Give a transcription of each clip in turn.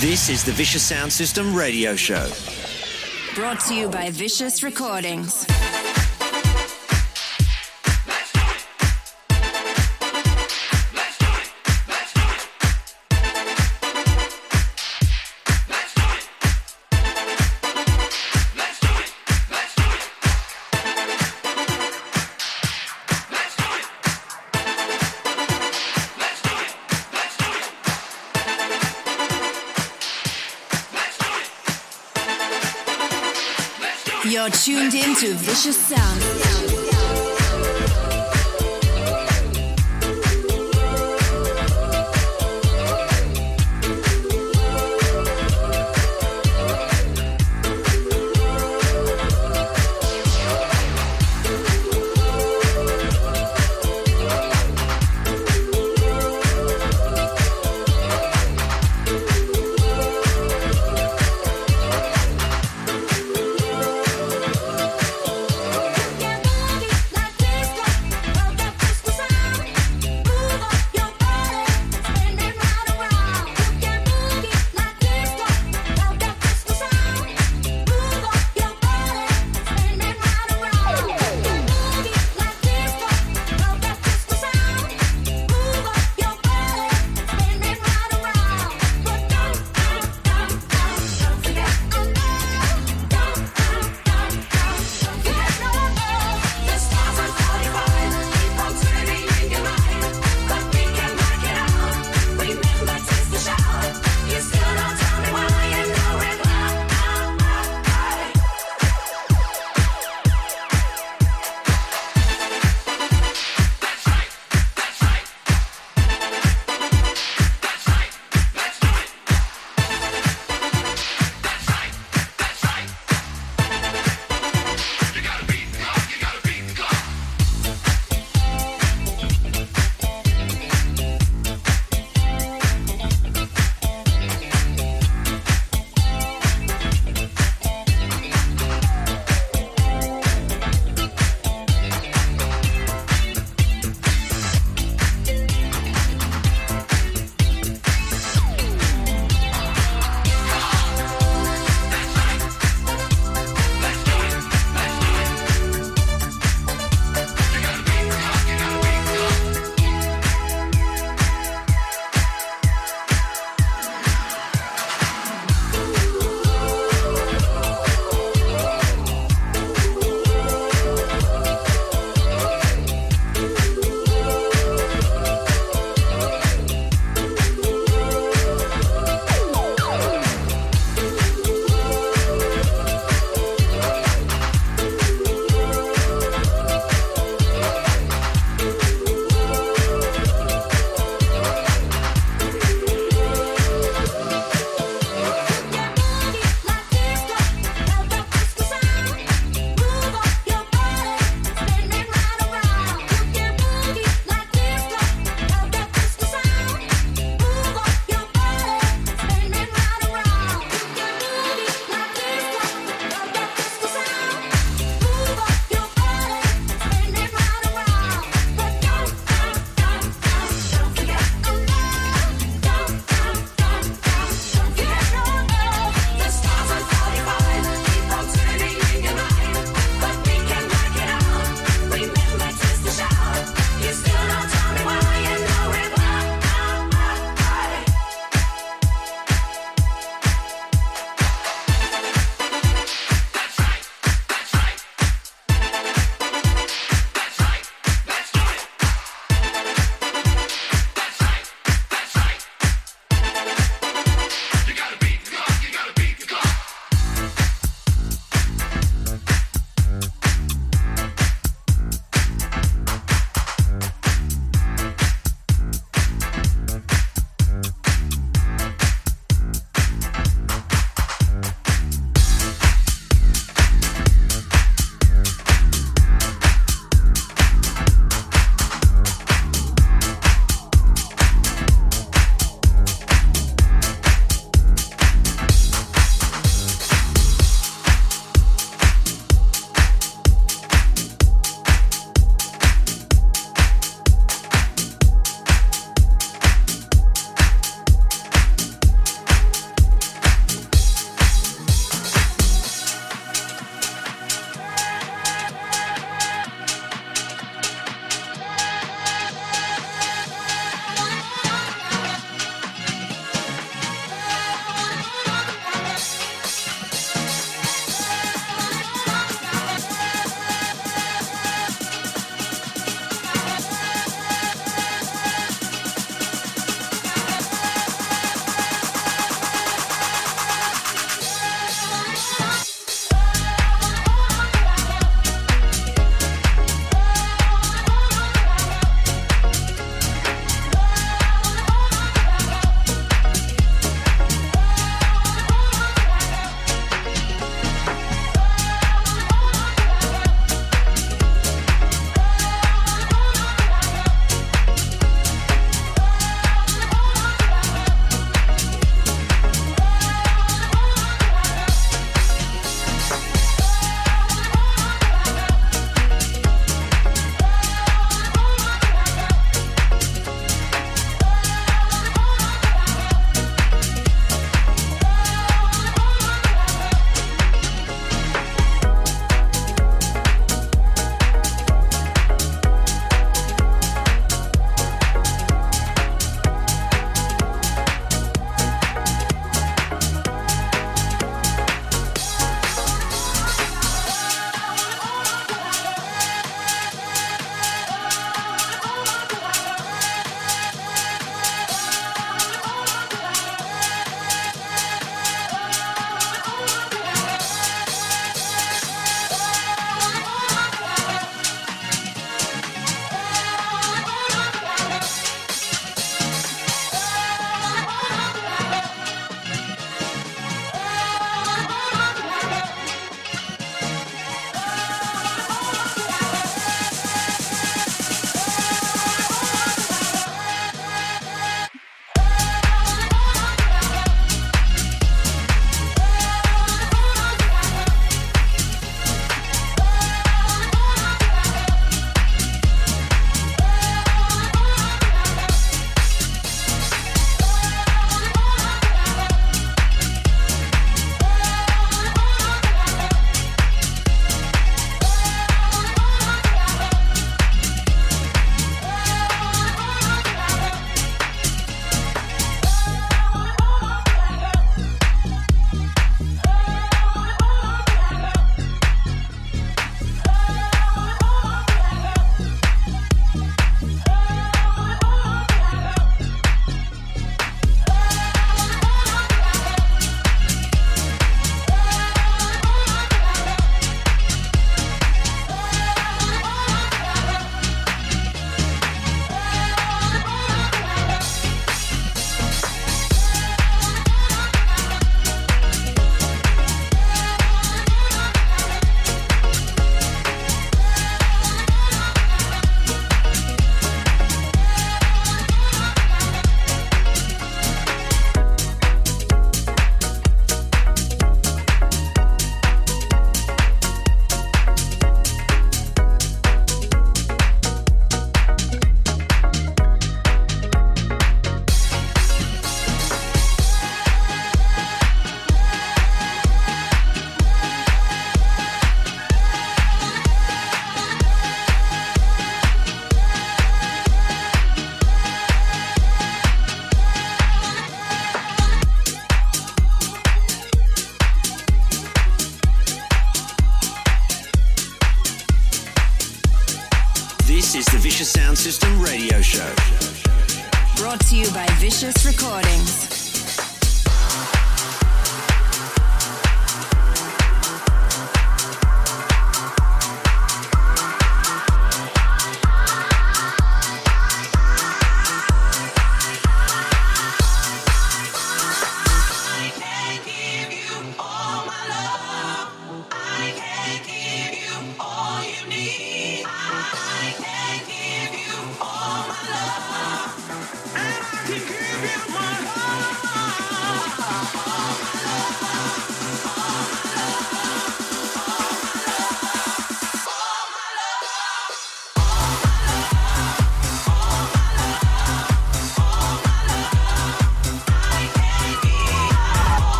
This is the Vicious Sound System radio show. Brought to you by Vicious Recordings. Tuned in to Vicious Sound.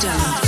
When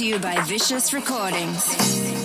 to you by Vicious Recordings.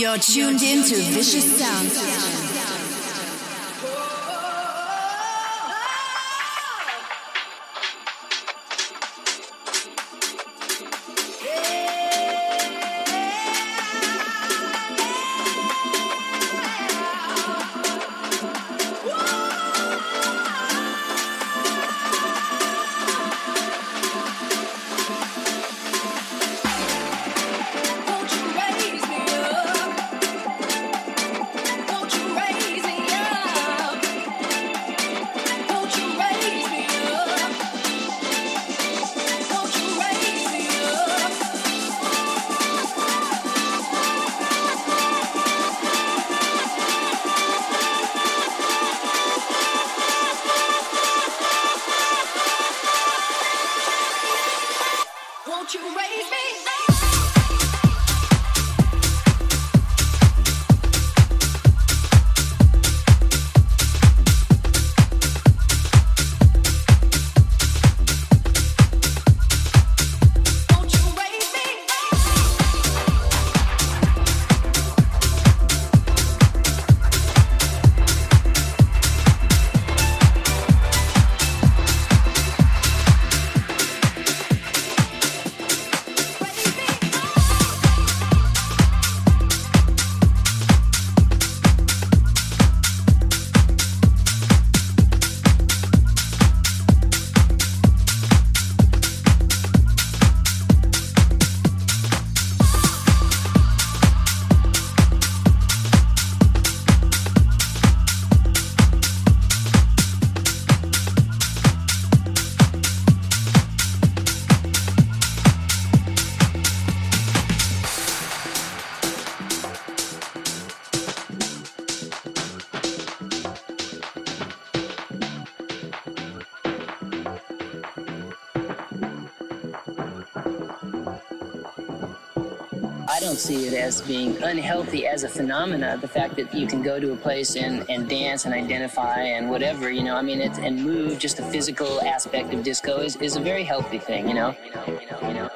You're tuned in to Vicious Sounds. See it as being unhealthy as a phenomena. The fact that you can go to a place and, and dance and identify and whatever, you know, I mean, it, and move, just the physical aspect of disco is, is a very healthy thing, you know. You know, you know, you know.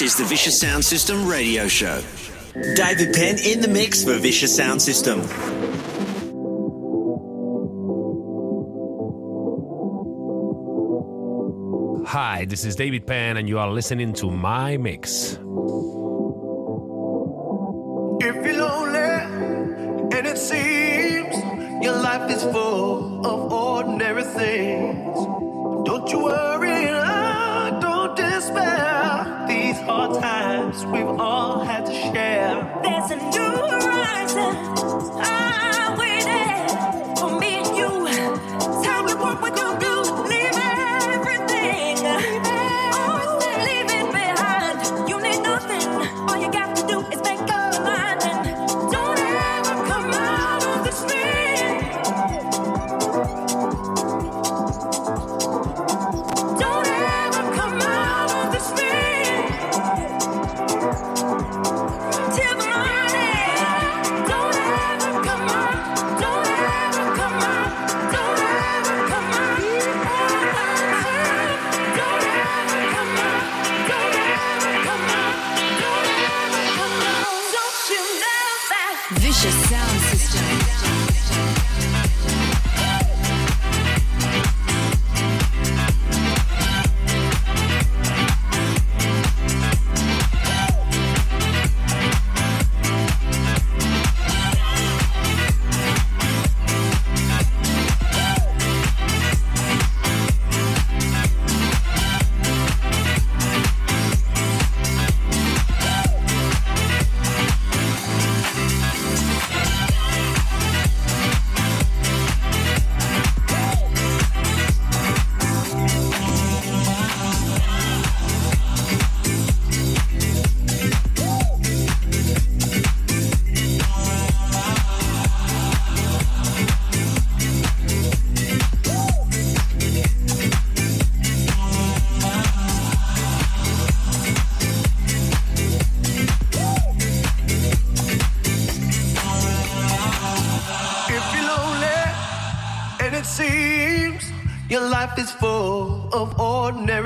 This is the Vicious Sound System radio show. David Penn in the mix for Vicious Sound System. Hi, this is David Penn, and you are listening to my mix. If you're lonely and it seems your life is full of ordinary things, don't you worry,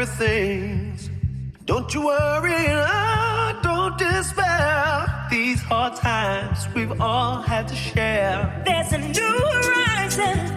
things. Don't you worry, don't despair. These hard times we've all had to share. There's a new horizon.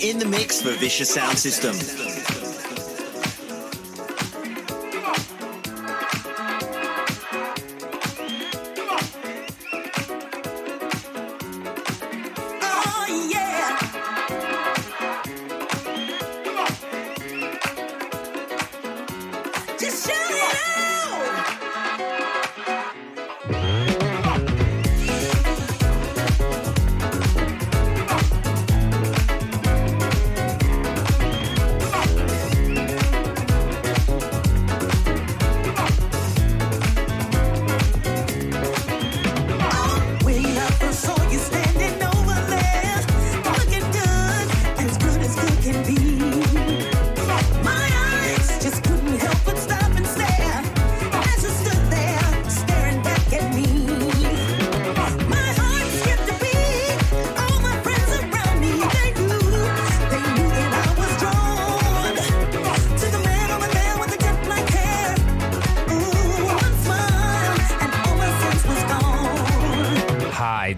in the mix for Vicious Sound System.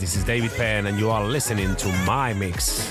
This is David Penn, and you are listening to My Mix.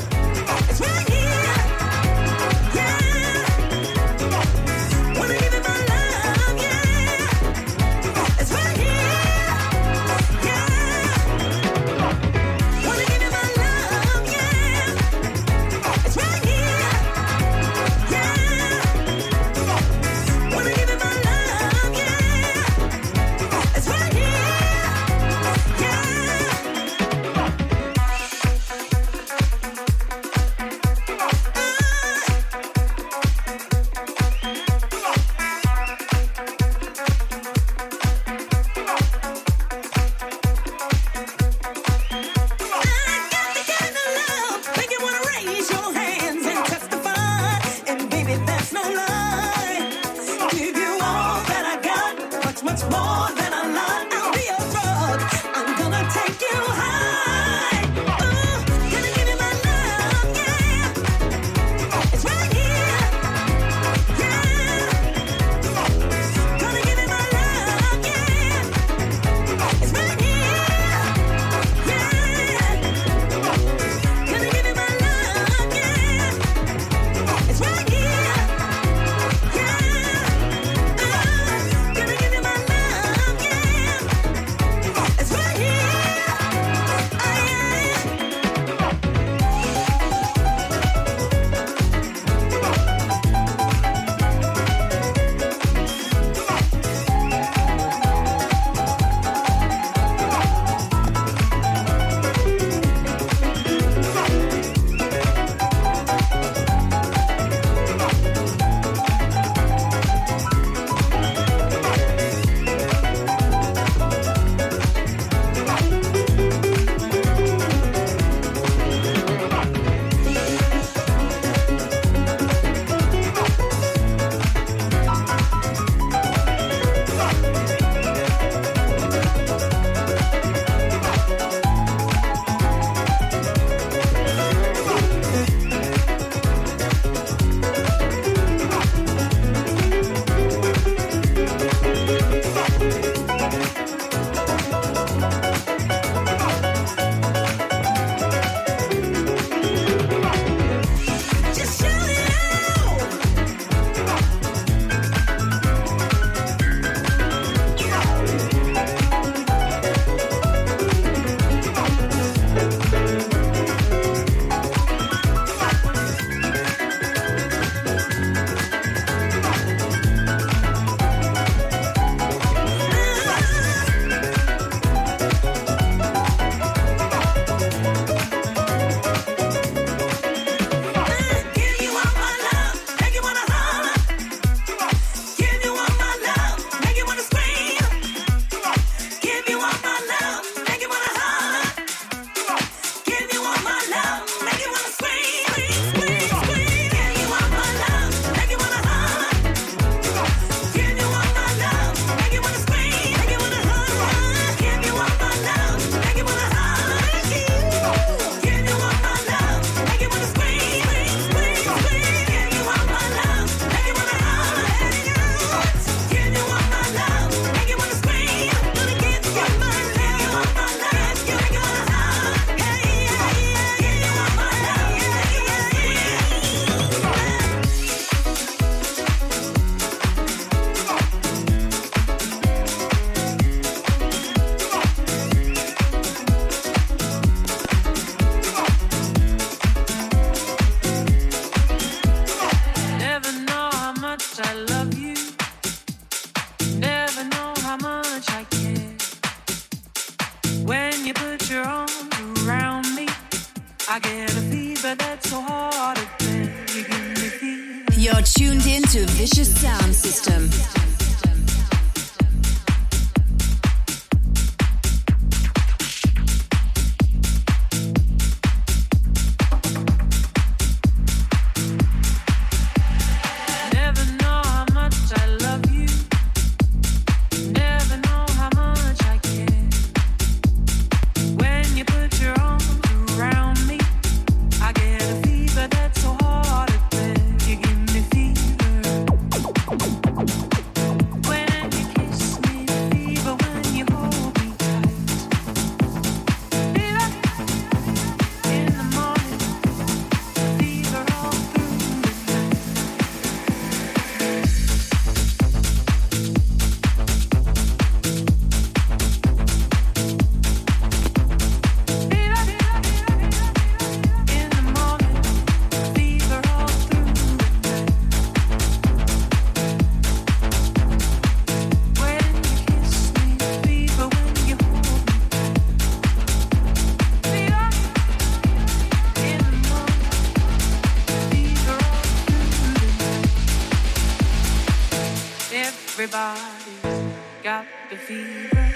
Everybody's got the fever.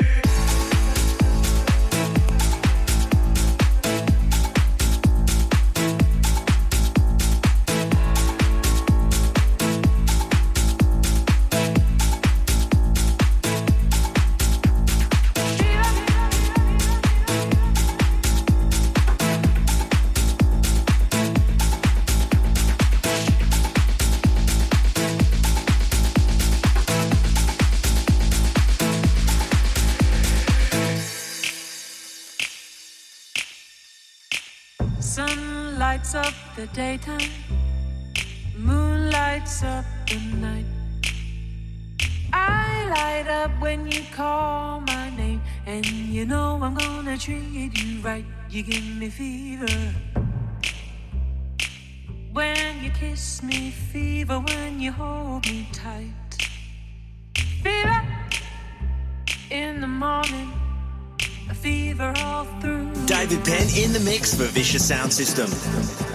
the daytime, moon lights up the night. I light up when you call my name, and you know I'm gonna treat you right. You give me fever when you kiss me, fever when you hold me tight. Fever in the morning. Fever all through. David Penn in the mix for Vicious Sound System.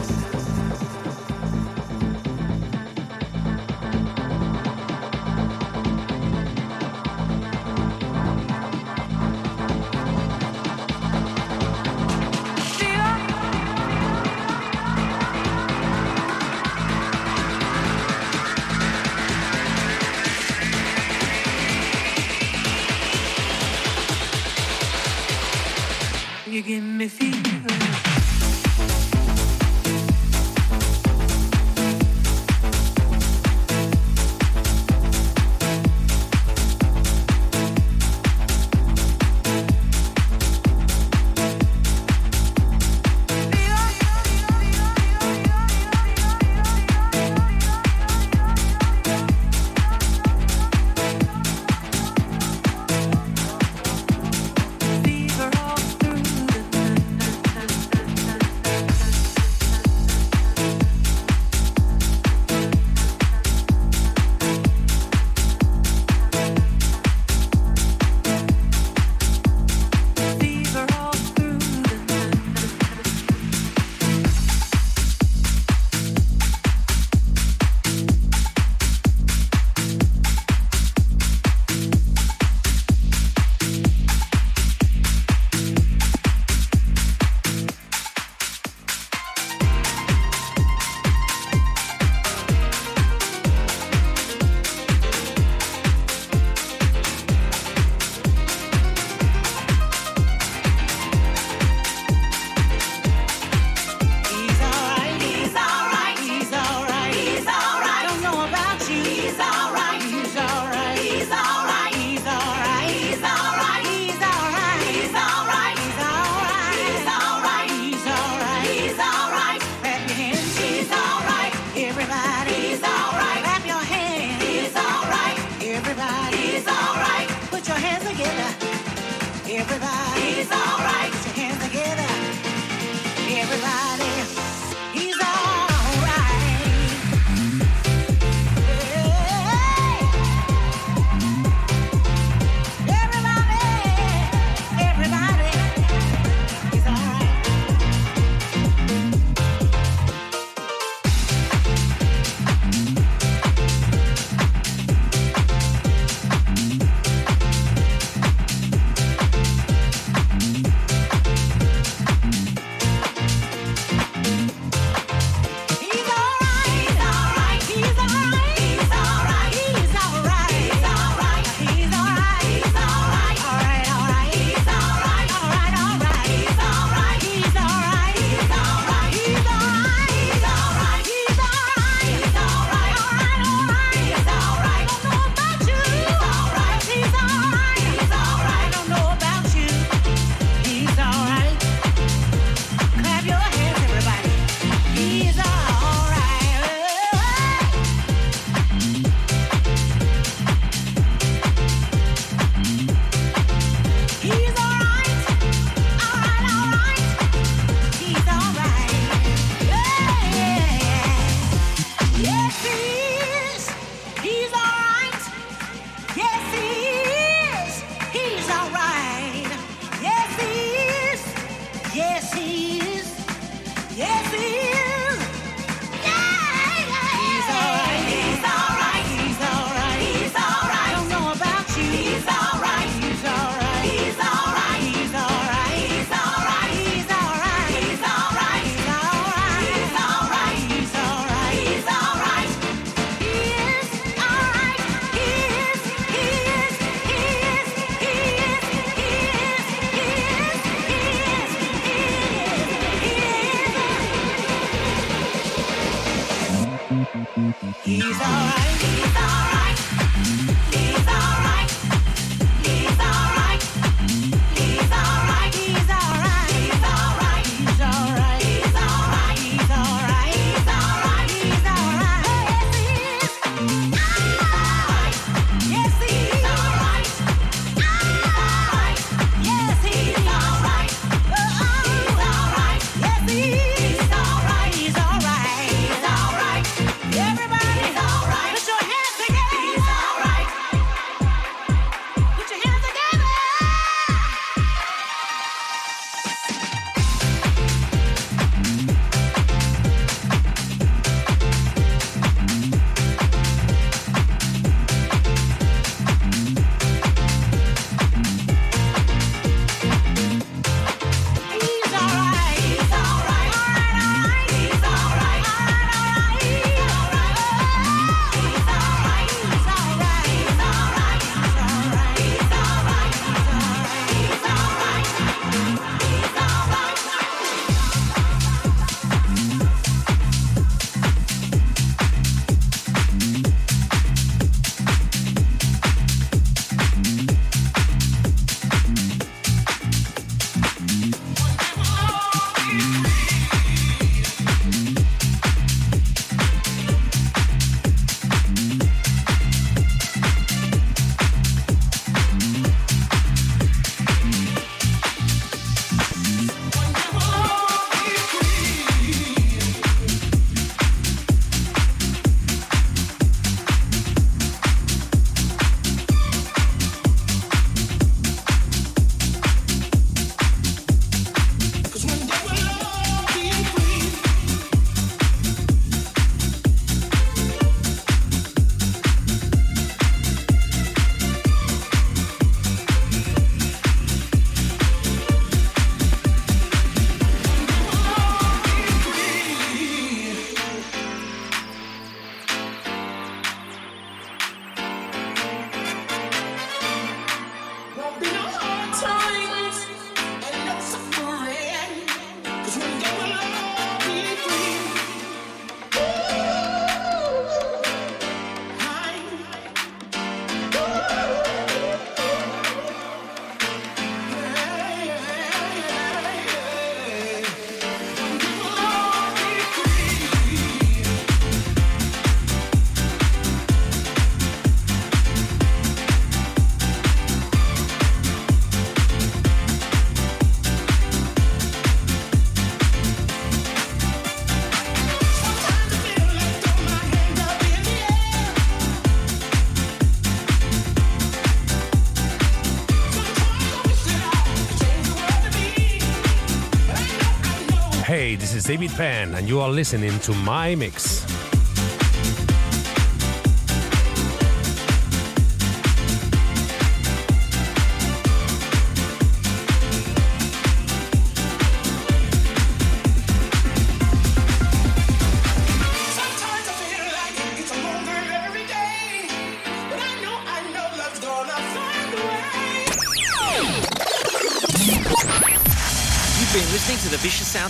Is David Penn, and you are listening to My Mix.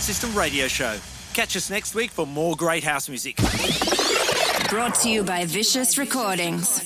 System radio show. Catch us next week for more great house music. Brought to you by Vicious Recordings.